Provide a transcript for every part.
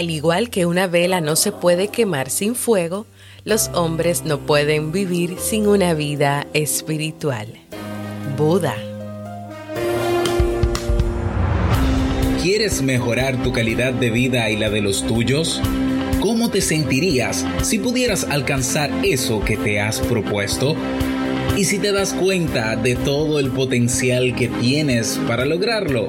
Al igual que una vela no se puede quemar sin fuego, los hombres no pueden vivir sin una vida espiritual. Buda. ¿Quieres mejorar tu calidad de vida y la de los tuyos? ¿Cómo te sentirías si pudieras alcanzar eso que te has propuesto? ¿Y si te das cuenta de todo el potencial que tienes para lograrlo?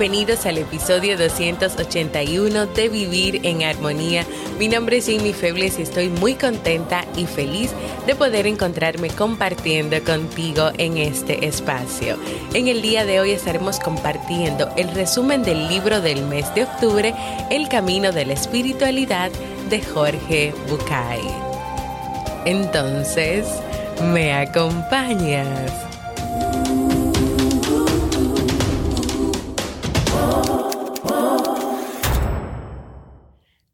Bienvenidos al episodio 281 de Vivir en Armonía. Mi nombre es Jamie Febles y estoy muy contenta y feliz de poder encontrarme compartiendo contigo en este espacio. En el día de hoy estaremos compartiendo el resumen del libro del mes de octubre, El Camino de la Espiritualidad de Jorge Bucay. Entonces, ¿me acompañas?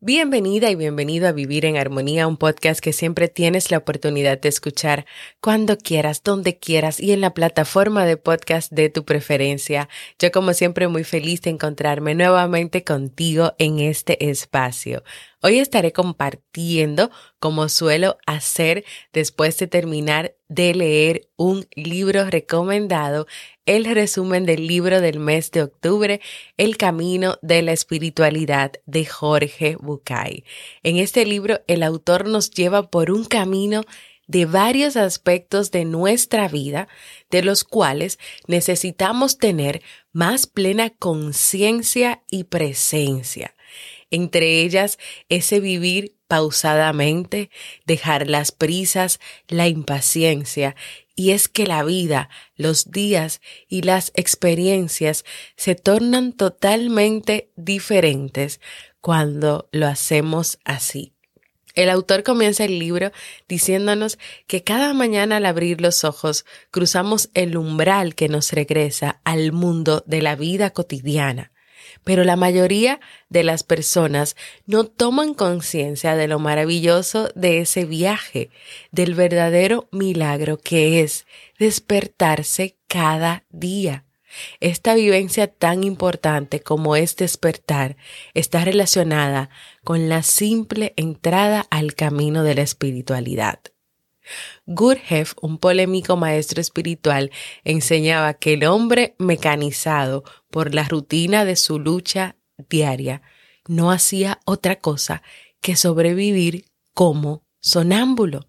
Bienvenida y bienvenido a Vivir en Armonía, un podcast que siempre tienes la oportunidad de escuchar cuando quieras, donde quieras y en la plataforma de podcast de tu preferencia. Yo como siempre muy feliz de encontrarme nuevamente contigo en este espacio. Hoy estaré compartiendo, como suelo hacer después de terminar de leer un libro recomendado, el resumen del libro del mes de octubre, El Camino de la Espiritualidad de Jorge Bucay. En este libro, el autor nos lleva por un camino de varios aspectos de nuestra vida, de los cuales necesitamos tener más plena conciencia y presencia entre ellas ese vivir pausadamente, dejar las prisas, la impaciencia, y es que la vida, los días y las experiencias se tornan totalmente diferentes cuando lo hacemos así. El autor comienza el libro diciéndonos que cada mañana al abrir los ojos cruzamos el umbral que nos regresa al mundo de la vida cotidiana pero la mayoría de las personas no toman conciencia de lo maravilloso de ese viaje, del verdadero milagro que es despertarse cada día. Esta vivencia tan importante como es despertar está relacionada con la simple entrada al camino de la espiritualidad. Gurdjieff, un polémico maestro espiritual, enseñaba que el hombre mecanizado por la rutina de su lucha diaria no hacía otra cosa que sobrevivir como sonámbulo.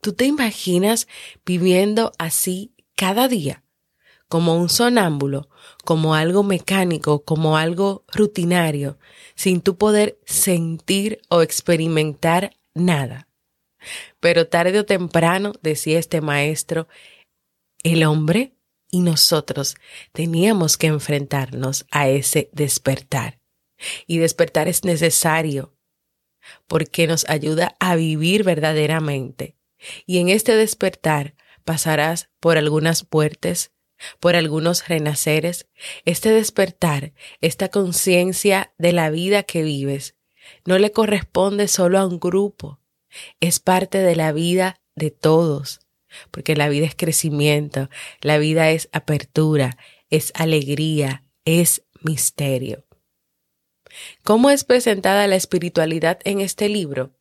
¿Tú te imaginas viviendo así cada día? Como un sonámbulo, como algo mecánico, como algo rutinario, sin tu poder sentir o experimentar nada. Pero tarde o temprano, decía este maestro, el hombre y nosotros teníamos que enfrentarnos a ese despertar. Y despertar es necesario porque nos ayuda a vivir verdaderamente. Y en este despertar pasarás por algunas puertas, por algunos renaceres. Este despertar, esta conciencia de la vida que vives, no le corresponde solo a un grupo, es parte de la vida de todos, porque la vida es crecimiento, la vida es apertura, es alegría, es misterio. ¿Cómo es presentada la espiritualidad en este libro?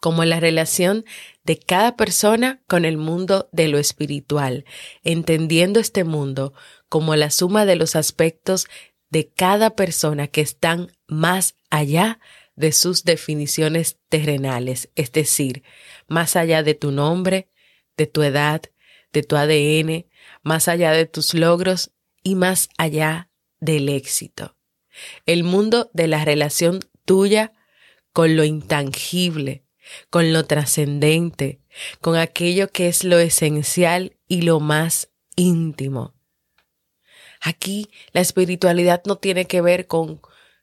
Como la relación de cada persona con el mundo de lo espiritual, entendiendo este mundo como la suma de los aspectos de cada persona que están más allá de sus definiciones terrenales, es decir, más allá de tu nombre, de tu edad, de tu ADN, más allá de tus logros y más allá del éxito. El mundo de la relación tuya con lo intangible, con lo trascendente, con aquello que es lo esencial y lo más íntimo. Aquí la espiritualidad no tiene que ver con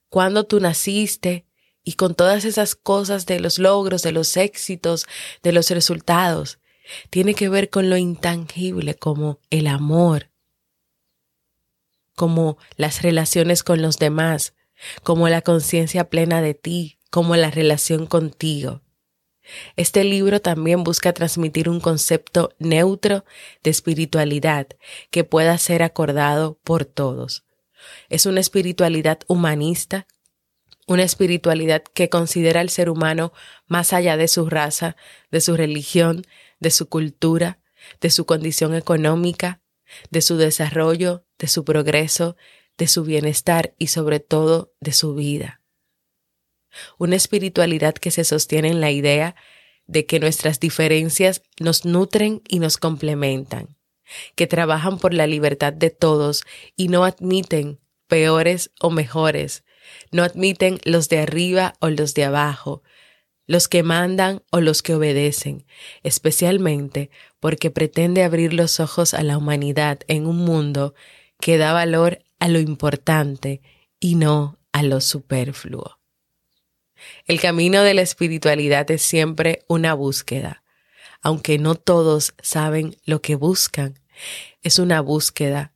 cuándo tú naciste y con todas esas cosas de los logros, de los éxitos, de los resultados. Tiene que ver con lo intangible como el amor, como las relaciones con los demás, como la conciencia plena de ti, como la relación contigo. Este libro también busca transmitir un concepto neutro de espiritualidad que pueda ser acordado por todos. Es una espiritualidad humanista, una espiritualidad que considera al ser humano más allá de su raza, de su religión, de su cultura, de su condición económica, de su desarrollo, de su progreso, de su bienestar y sobre todo de su vida. Una espiritualidad que se sostiene en la idea de que nuestras diferencias nos nutren y nos complementan, que trabajan por la libertad de todos y no admiten peores o mejores, no admiten los de arriba o los de abajo, los que mandan o los que obedecen, especialmente porque pretende abrir los ojos a la humanidad en un mundo que da valor a lo importante y no a lo superfluo. El camino de la espiritualidad es siempre una búsqueda, aunque no todos saben lo que buscan. Es una búsqueda,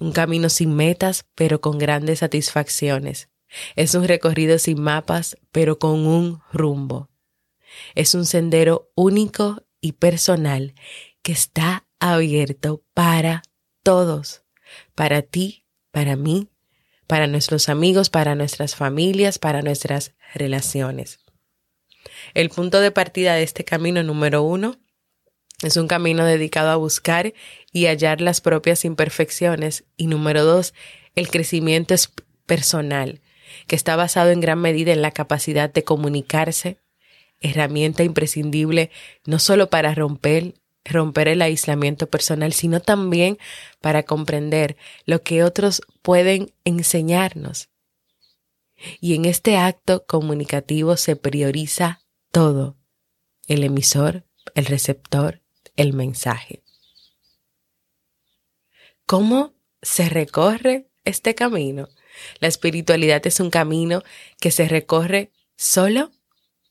un camino sin metas, pero con grandes satisfacciones. Es un recorrido sin mapas, pero con un rumbo. Es un sendero único y personal que está abierto para todos, para ti, para mí, para nuestros amigos, para nuestras familias, para nuestras relaciones. El punto de partida de este camino número uno es un camino dedicado a buscar y hallar las propias imperfecciones. Y número dos, el crecimiento es personal, que está basado en gran medida en la capacidad de comunicarse, herramienta imprescindible no solo para romper, romper el aislamiento personal, sino también para comprender lo que otros pueden enseñarnos. Y en este acto comunicativo se prioriza todo, el emisor, el receptor, el mensaje. ¿Cómo se recorre este camino? La espiritualidad es un camino que se recorre solo,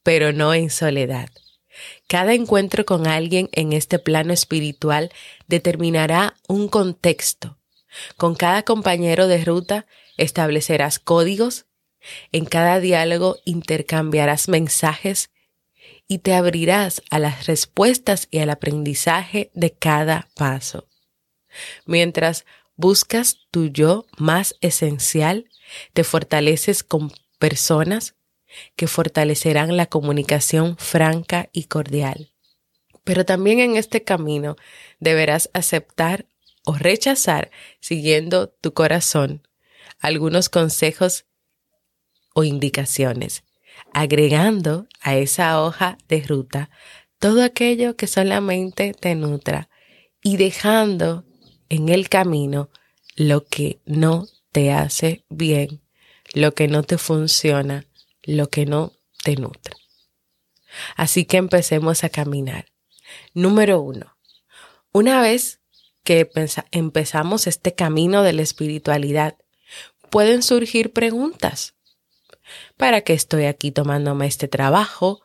pero no en soledad. Cada encuentro con alguien en este plano espiritual determinará un contexto. Con cada compañero de ruta establecerás códigos, en cada diálogo intercambiarás mensajes y te abrirás a las respuestas y al aprendizaje de cada paso. Mientras buscas tu yo más esencial, te fortaleces con personas que fortalecerán la comunicación franca y cordial. Pero también en este camino deberás aceptar o rechazar, siguiendo tu corazón, algunos consejos o indicaciones, agregando a esa hoja de ruta todo aquello que solamente te nutra y dejando en el camino lo que no te hace bien, lo que no te funciona, lo que no te nutre. Así que empecemos a caminar. Número uno, una vez que empezamos este camino de la espiritualidad, pueden surgir preguntas. ¿Para qué estoy aquí tomándome este trabajo?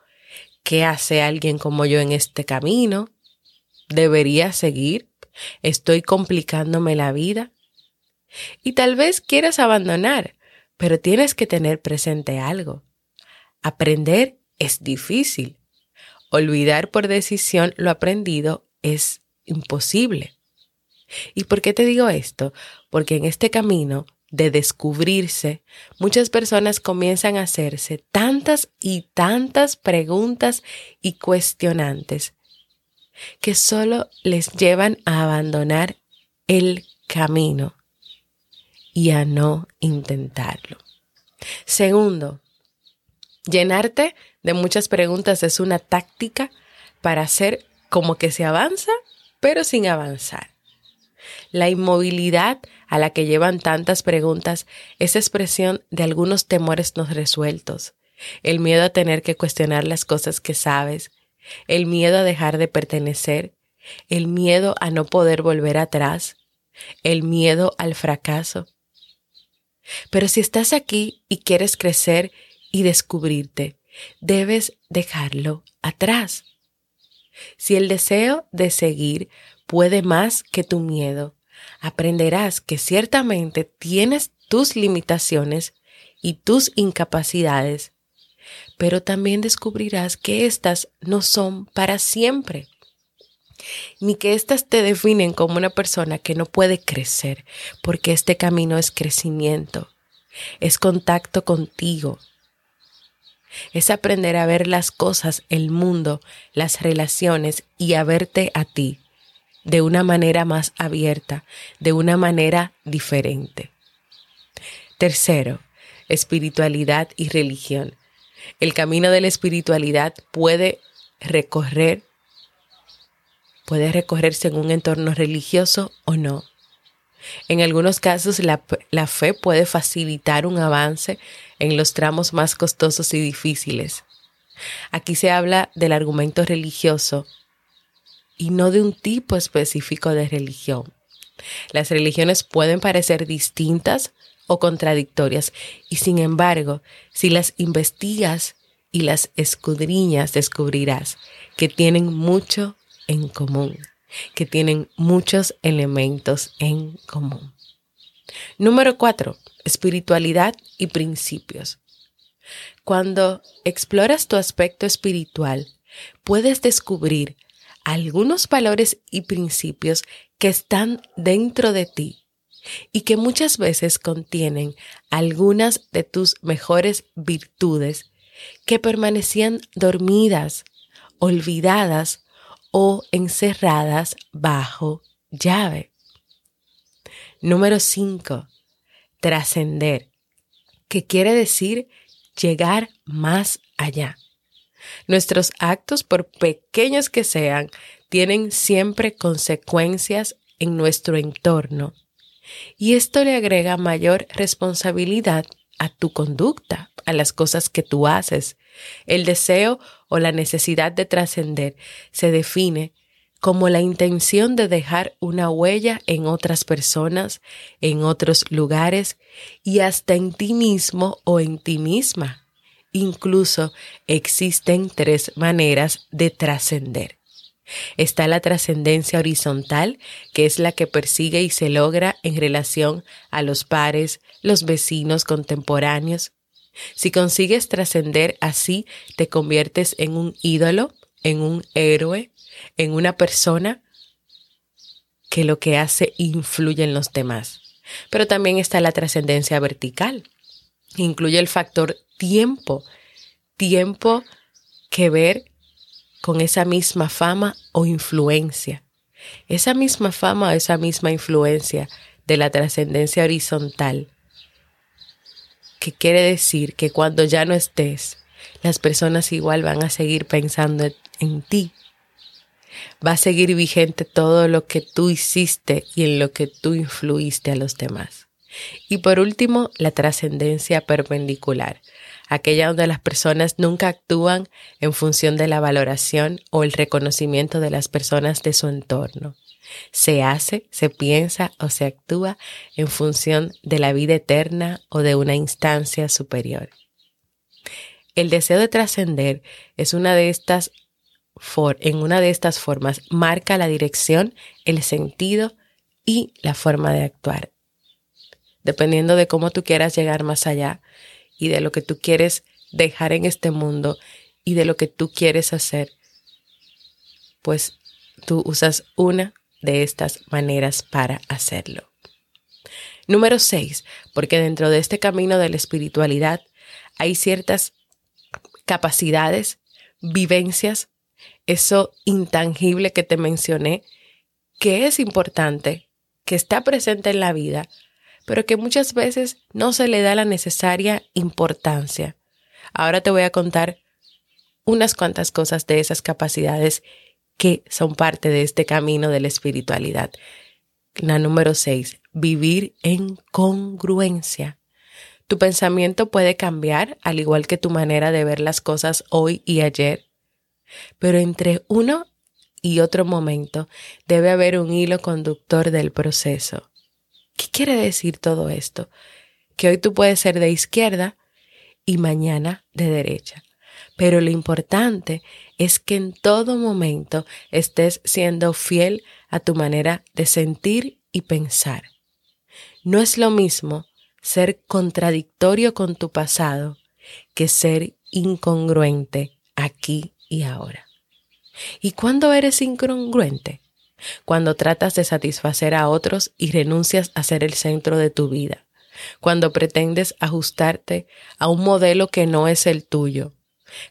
¿Qué hace alguien como yo en este camino? ¿Debería seguir? ¿Estoy complicándome la vida? Y tal vez quieras abandonar, pero tienes que tener presente algo. Aprender es difícil. Olvidar por decisión lo aprendido es imposible. ¿Y por qué te digo esto? Porque en este camino de descubrirse, muchas personas comienzan a hacerse tantas y tantas preguntas y cuestionantes que solo les llevan a abandonar el camino y a no intentarlo. Segundo, Llenarte de muchas preguntas es una táctica para hacer como que se avanza, pero sin avanzar. La inmovilidad a la que llevan tantas preguntas es expresión de algunos temores no resueltos, el miedo a tener que cuestionar las cosas que sabes, el miedo a dejar de pertenecer, el miedo a no poder volver atrás, el miedo al fracaso. Pero si estás aquí y quieres crecer y descubrirte, debes dejarlo atrás. Si el deseo de seguir puede más que tu miedo, aprenderás que ciertamente tienes tus limitaciones y tus incapacidades, pero también descubrirás que éstas no son para siempre, ni que éstas te definen como una persona que no puede crecer, porque este camino es crecimiento, es contacto contigo, es aprender a ver las cosas, el mundo, las relaciones y a verte a ti de una manera más abierta, de una manera diferente. Tercero, espiritualidad y religión. El camino de la espiritualidad puede recorrer, puede recorrerse en un entorno religioso o no. En algunos casos la, la, fe puede facilitar un avance en los tramos más costosos y difíciles. Aquí se habla del argumento religioso y no de un tipo específico de religión. Las religiones pueden parecer distintas o contradictorias y sin embargo, si las investigas y las escudriñas, descubrirás que tienen mucho en común, que tienen muchos elementos en común. Número cuatro, espiritualidad y principios. Cuando exploras tu aspecto espiritual, puedes descubrir algunos valores y principios que están dentro de ti y que muchas veces contienen algunas de tus mejores virtudes que permanecían dormidas, olvidadas o encerradas bajo llave. Número 5. Trascender, que quiere decir llegar más allá. Nuestros actos, por pequeños que sean, tienen siempre consecuencias en nuestro entorno. Y esto le agrega mayor responsabilidad a tu conducta, a las cosas que tú haces. El deseo o la necesidad de trascender se define como la intención de dejar una huella en otras personas, en otros lugares y hasta en ti mismo o en ti misma. Incluso existen tres maneras de trascender. Está la trascendencia horizontal, que es la que persigue y se logra en relación a los pares, los vecinos contemporáneos. Si consigues trascender así, te conviertes en un ídolo, en un héroe, en una persona que lo que hace influye en los demás. Pero también está la trascendencia vertical. Incluye el factor tiempo, tiempo que ver con esa misma fama o influencia. Esa misma fama o esa misma influencia de la trascendencia horizontal, que quiere decir que cuando ya no estés, las personas igual van a seguir pensando en ti. Va a seguir vigente todo lo que tú hiciste y en lo que tú influiste a los demás. Y por último, la trascendencia perpendicular, aquella donde las personas nunca actúan en función de la valoración o el reconocimiento de las personas de su entorno. Se hace, se piensa o se actúa en función de la vida eterna o de una instancia superior. El deseo de trascender es una de estas en una de estas formas marca la dirección, el sentido y la forma de actuar dependiendo de cómo tú quieras llegar más allá y de lo que tú quieres dejar en este mundo y de lo que tú quieres hacer, pues tú usas una de estas maneras para hacerlo. Número 6, porque dentro de este camino de la espiritualidad hay ciertas capacidades, vivencias, eso intangible que te mencioné, que es importante, que está presente en la vida, pero que muchas veces no se le da la necesaria importancia. Ahora te voy a contar unas cuantas cosas de esas capacidades que son parte de este camino de la espiritualidad. La número seis, vivir en congruencia. Tu pensamiento puede cambiar, al igual que tu manera de ver las cosas hoy y ayer, pero entre uno y otro momento debe haber un hilo conductor del proceso. ¿Qué quiere decir todo esto? Que hoy tú puedes ser de izquierda y mañana de derecha. Pero lo importante es que en todo momento estés siendo fiel a tu manera de sentir y pensar. No es lo mismo ser contradictorio con tu pasado que ser incongruente aquí y ahora. ¿Y cuándo eres incongruente? Cuando tratas de satisfacer a otros y renuncias a ser el centro de tu vida. Cuando pretendes ajustarte a un modelo que no es el tuyo.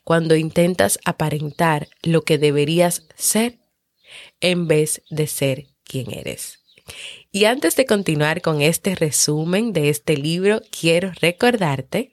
Cuando intentas aparentar lo que deberías ser en vez de ser quien eres. Y antes de continuar con este resumen de este libro, quiero recordarte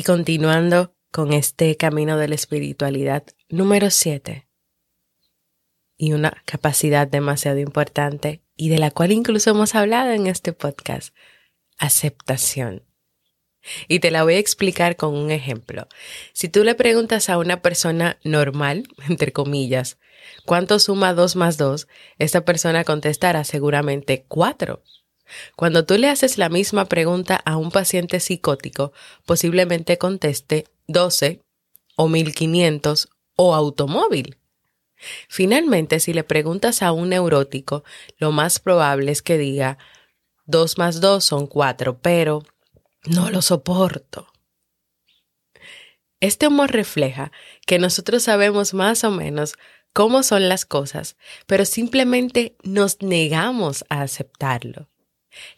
Y continuando con este camino de la espiritualidad, número siete, y una capacidad demasiado importante y de la cual incluso hemos hablado en este podcast, aceptación. Y te la voy a explicar con un ejemplo. Si tú le preguntas a una persona normal, entre comillas, ¿cuánto suma 2 más 2? Esta persona contestará seguramente 4. Cuando tú le haces la misma pregunta a un paciente psicótico, posiblemente conteste 12 o 1500 o automóvil. Finalmente, si le preguntas a un neurótico, lo más probable es que diga 2 más 2 son 4, pero no lo soporto. Este humor refleja que nosotros sabemos más o menos cómo son las cosas, pero simplemente nos negamos a aceptarlo.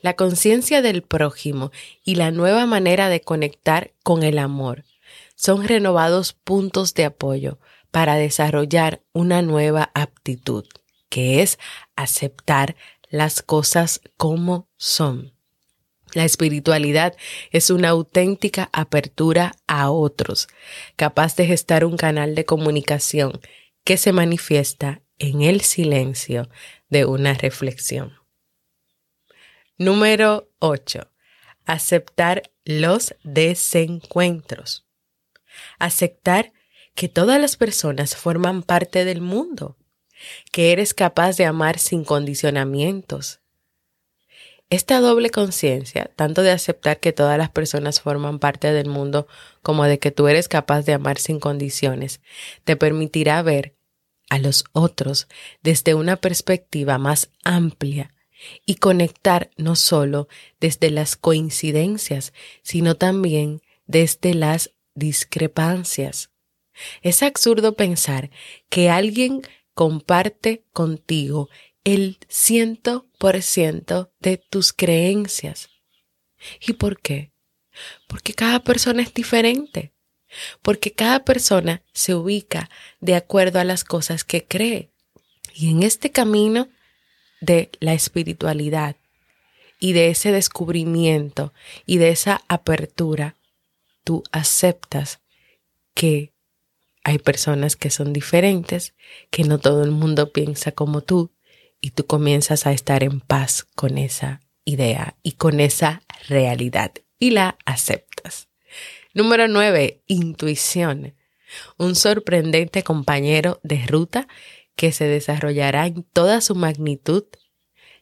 La conciencia del prójimo y la nueva manera de conectar con el amor son renovados puntos de apoyo para desarrollar una nueva aptitud, que es aceptar las cosas como son. La espiritualidad es una auténtica apertura a otros, capaz de gestar un canal de comunicación que se manifiesta en el silencio de una reflexión. Número 8. Aceptar los desencuentros. Aceptar que todas las personas forman parte del mundo, que eres capaz de amar sin condicionamientos. Esta doble conciencia, tanto de aceptar que todas las personas forman parte del mundo como de que tú eres capaz de amar sin condiciones, te permitirá ver a los otros desde una perspectiva más amplia y conectar no solo desde las coincidencias, sino también desde las discrepancias. Es absurdo pensar que alguien comparte contigo el ciento por ciento de tus creencias. ¿Y por qué? Porque cada persona es diferente. Porque cada persona se ubica de acuerdo a las cosas que cree. Y en este camino de la espiritualidad y de ese descubrimiento y de esa apertura, tú aceptas que hay personas que son diferentes, que no todo el mundo piensa como tú y tú comienzas a estar en paz con esa idea y con esa realidad y la aceptas. Número 9. Intuición. Un sorprendente compañero de ruta que se desarrollará en toda su magnitud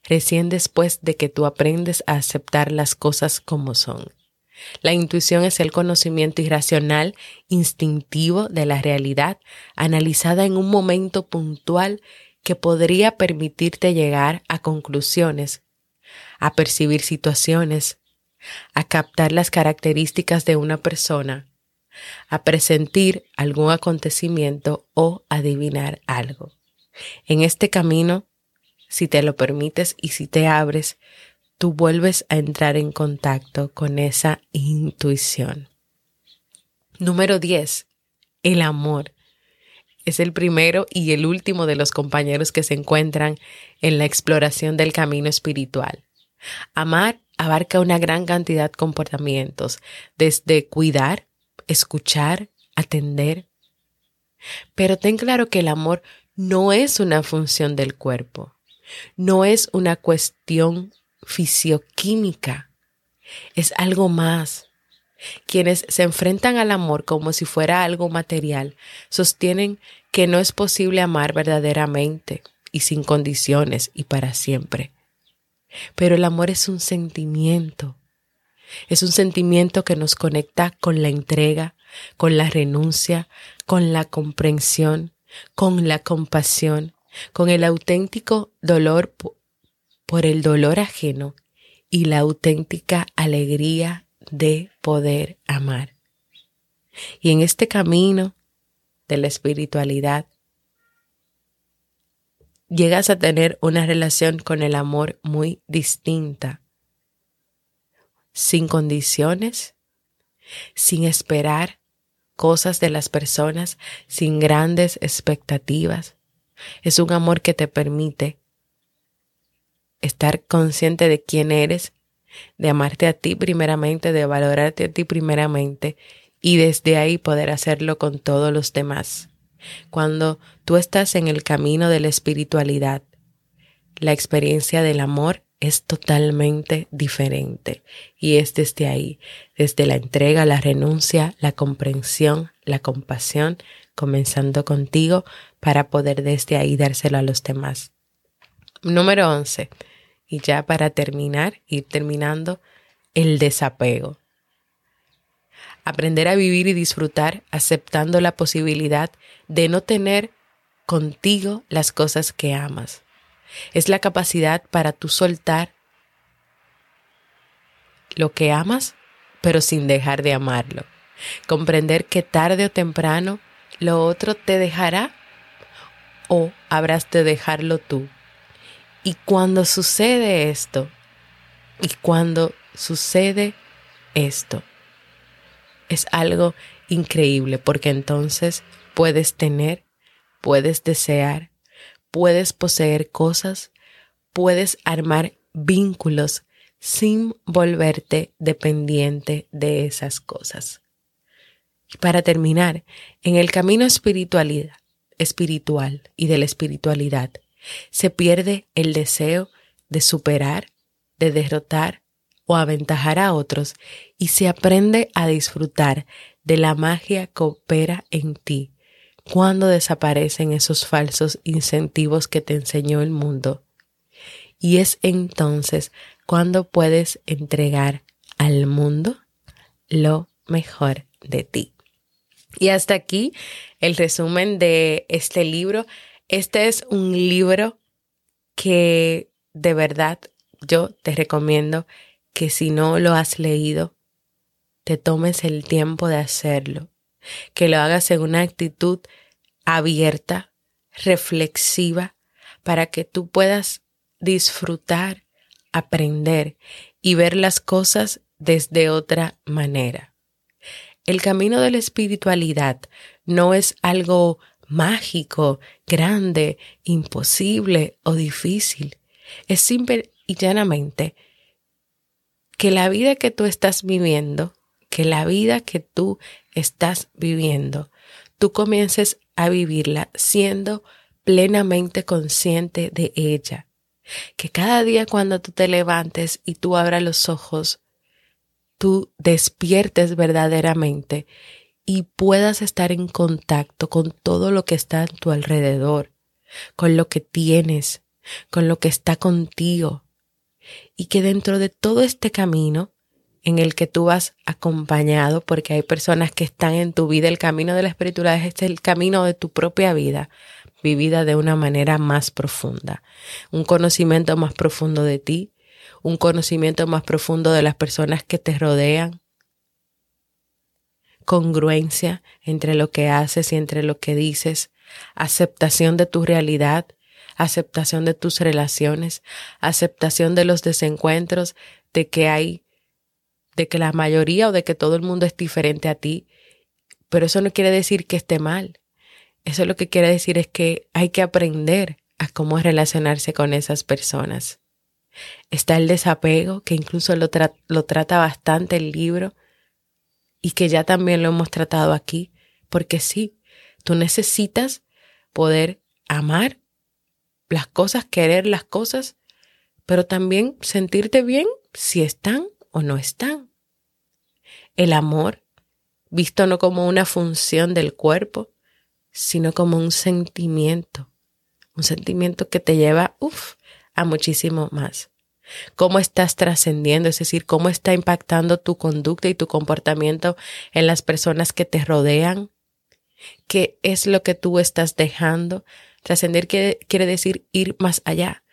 recién después de que tú aprendes a aceptar las cosas como son. La intuición es el conocimiento irracional, instintivo de la realidad, analizada en un momento puntual que podría permitirte llegar a conclusiones, a percibir situaciones, a captar las características de una persona, a presentir algún acontecimiento o adivinar algo. En este camino, si te lo permites y si te abres, tú vuelves a entrar en contacto con esa intuición. Número 10. El amor. Es el primero y el último de los compañeros que se encuentran en la exploración del camino espiritual. Amar abarca una gran cantidad de comportamientos, desde cuidar, escuchar, atender. Pero ten claro que el amor no es una función del cuerpo, no es una cuestión fisioquímica, es algo más. Quienes se enfrentan al amor como si fuera algo material sostienen que no es posible amar verdaderamente y sin condiciones y para siempre. Pero el amor es un sentimiento. Es un sentimiento que nos conecta con la entrega, con la renuncia, con la comprensión, con la compasión, con el auténtico dolor por el dolor ajeno y la auténtica alegría de poder amar. Y en este camino de la espiritualidad, llegas a tener una relación con el amor muy distinta, sin condiciones, sin esperar cosas de las personas, sin grandes expectativas. Es un amor que te permite estar consciente de quién eres, de amarte a ti primeramente, de valorarte a ti primeramente y desde ahí poder hacerlo con todos los demás. Cuando tú estás en el camino de la espiritualidad, la experiencia del amor es totalmente diferente y es desde ahí, desde la entrega, la renuncia, la comprensión, la compasión, comenzando contigo para poder desde ahí dárselo a los demás. Número 11. Y ya para terminar, ir terminando, el desapego. Aprender a vivir y disfrutar aceptando la posibilidad de no tener contigo las cosas que amas. Es la capacidad para tú soltar lo que amas, pero sin dejar de amarlo. Comprender que tarde o temprano lo otro te dejará o habrás de dejarlo tú y cuando sucede esto, y cuando sucede esto, es algo increíble porque entonces puedes tener, puedes desear, puedes poseer cosas, puedes armar vínculos sin volverte dependiente de esas cosas. Y para terminar, en el camino espiritualidad, espiritual y de la espiritualidad, se pierde el deseo de superar, de derrotar o aventajar a otros y se aprende a disfrutar de la magia que opera en ti cuando desaparecen esos falsos incentivos que te enseñó el mundo. Y es entonces cuando puedes entregar al mundo lo mejor de ti. Y hasta aquí el resumen de este libro. Este es un libro que de verdad yo te recomiendo que si no lo has leído, te tomes el tiempo de hacerlo, que lo hagas en una actitud abierta, reflexiva, para que tú puedas disfrutar, aprender y ver las cosas desde otra manera. El camino de la espiritualidad no es algo mágico, grande, imposible o difícil. Es simple y llanamente que la vida que tú estás viviendo, que la vida que tú estás viviendo, tú comiences a vivirla siendo plenamente consciente de ella. Que cada día cuando tú te levantes y tú abras los ojos, tú despiertes verdaderamente y puedas estar en contacto con todo lo que está a tu alrededor, con lo que tienes, con lo que está contigo. Y que dentro de todo este camino en el que tú vas acompañado, porque hay personas que están en tu vida. El camino de la espiritualidad es el camino de tu propia vida, vivida de una manera más profunda. Un conocimiento más profundo de ti, un conocimiento más profundo de las personas que te rodean, congruencia entre lo que haces y entre lo que dices, aceptación de tu realidad, aceptación de tus relaciones, aceptación de los desencuentros, de que hay, de que la mayoría o de que todo el mundo es diferente a ti. Pero eso no quiere decir que esté mal. Eso lo que quiere decir es que hay que aprender a cómo relacionarse con esas personas. Está el desapego, que incluso lo, lo trata bastante el libro y que ya también lo hemos tratado aquí, porque sí, tú necesitas poder amar las cosas, querer las cosas, pero también sentirte bien si están o no están. El amor, visto no como una función del cuerpo, sino como un sentimiento, un sentimiento que te lleva, uff, a muchísimo más. Cómo estás trascendiendo, es decir, cómo está impactando tu conducta y tu comportamiento en las personas que te rodean. ¿Qué es lo que tú estás dejando? Trascender quiere decir ir más allá.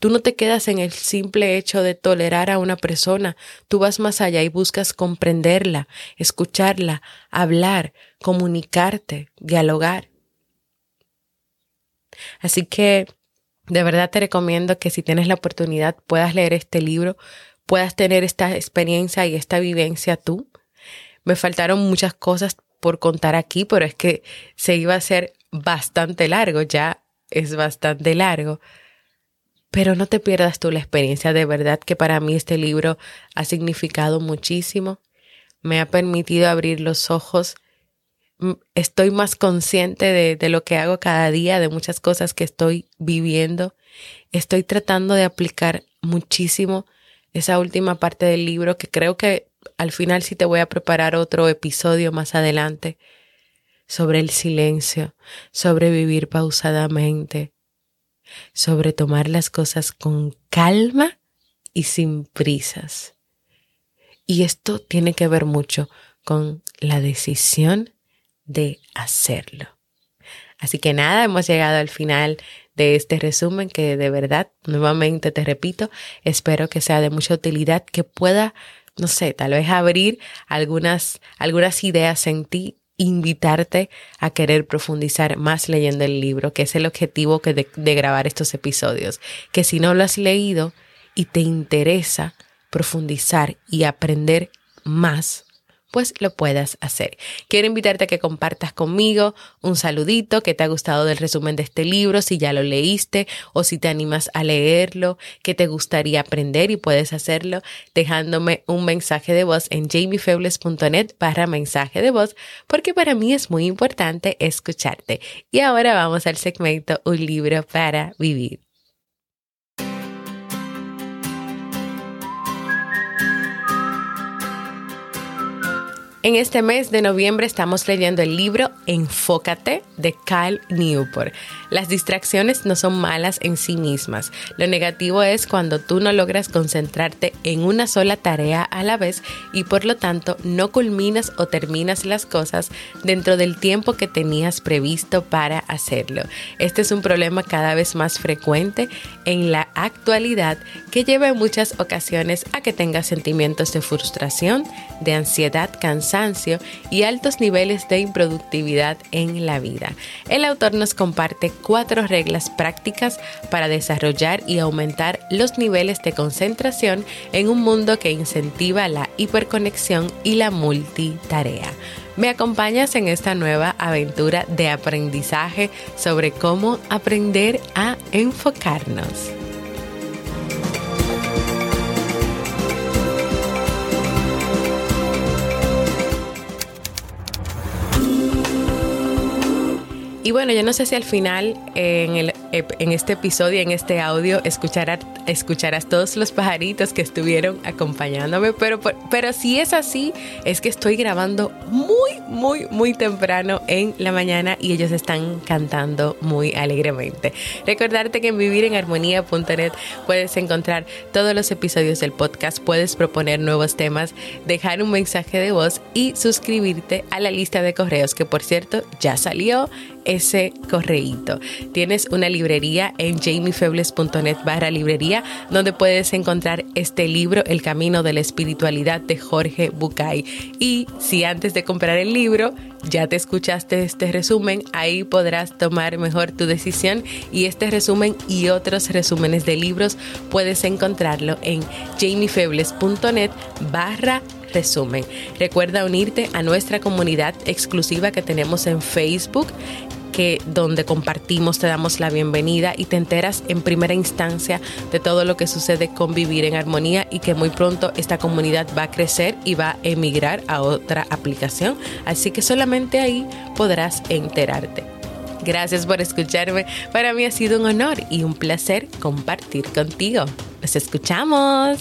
Tú no te quedas en el simple hecho de tolerar a una persona, tú vas más allá y buscas comprenderla, escucharla, hablar, comunicarte, dialogar. Así que de verdad te recomiendo que si tienes la oportunidad puedas leer este libro, puedas tener esta experiencia y esta vivencia tú. Me faltaron muchas cosas por contar aquí, pero es que se iba a hacer bastante largo, ya es bastante largo. Pero no te pierdas tú la experiencia, de verdad que para mí este libro ha significado muchísimo, me ha permitido abrir los ojos, estoy más consciente de, lo que hago cada día, de muchas cosas que estoy viviendo, estoy tratando de aplicar muchísimo esa última parte del libro que creo que al final sí te voy a preparar otro episodio más adelante sobre el silencio, sobre vivir pausadamente, sobre tomar las cosas con calma y sin prisas. Y esto tiene que ver mucho con la decisión de hacerlo. Así que nada, hemos llegado al final de este resumen que de verdad, nuevamente te repito, espero que sea de mucha utilidad, que pueda, no sé, tal vez abrir algunas, algunas ideas en ti invitarte a querer profundizar más leyendo el libro, que es el objetivo que de, de grabar estos episodios. Que si no lo has leído y te interesa profundizar y aprender más, pues lo puedas hacer. Quiero invitarte a que compartas conmigo un saludito, que te ha gustado del resumen de este libro, si ya lo leíste o si te animas a leerlo, que te gustaría aprender y puedes hacerlo dejándome un mensaje de voz en jamiefebles.net para mensaje de voz, porque para mí es muy importante escucharte. Y ahora vamos al segmento Un libro para vivir. En este mes de noviembre estamos leyendo el libro Enfócate de Cal Newport. Las distracciones no son malas en sí mismas. Lo negativo es cuando tú no logras concentrarte en una sola tarea a la vez y por lo tanto no culminas o terminas las cosas dentro del tiempo que tenías previsto para hacerlo. Este es un problema cada vez más frecuente en la actualidad que lleva en muchas ocasiones a que tengas sentimientos de frustración, de ansiedad, cansancio, y altos niveles de improductividad en la vida. El autor nos comparte cuatro reglas prácticas para desarrollar y aumentar los niveles de concentración en un mundo que incentiva la hiperconexión y la multitarea. ¿Me acompañas en esta nueva aventura de aprendizaje sobre cómo aprender a enfocarnos? Y bueno, yo no sé si al final, en el en este episodio, en este audio, escucharás, todos los pajaritos que estuvieron acompañándome. Pero, pero si es así, es que estoy grabando muy, muy, muy temprano en la mañana y ellos están cantando muy alegremente. Recordarte que en vivirenharmonía.net puedes encontrar todos los episodios del podcast, puedes proponer nuevos temas, dejar un mensaje de voz y suscribirte a la lista de correos que por cierto ya salió ese correíto. Tienes una librería en jamiefebles.net barra librería donde puedes encontrar este libro El Camino de la Espiritualidad de Jorge Bucay. Y si antes de comprar el libro ya te escuchaste este resumen, ahí podrás tomar mejor tu decisión y este resumen y otros resúmenes de libros puedes encontrarlo en jamiefebles.net barra resumen. Recuerda unirte a nuestra comunidad exclusiva que tenemos en Facebook que donde compartimos, te damos la bienvenida y te enteras en primera instancia de todo lo que sucede con Vivir en Armonía y que muy pronto esta comunidad va a crecer y va a emigrar a otra aplicación. Así que solamente ahí podrás enterarte. Gracias por escucharme. Para mí ha sido un honor y un placer compartir contigo. Nos escuchamos.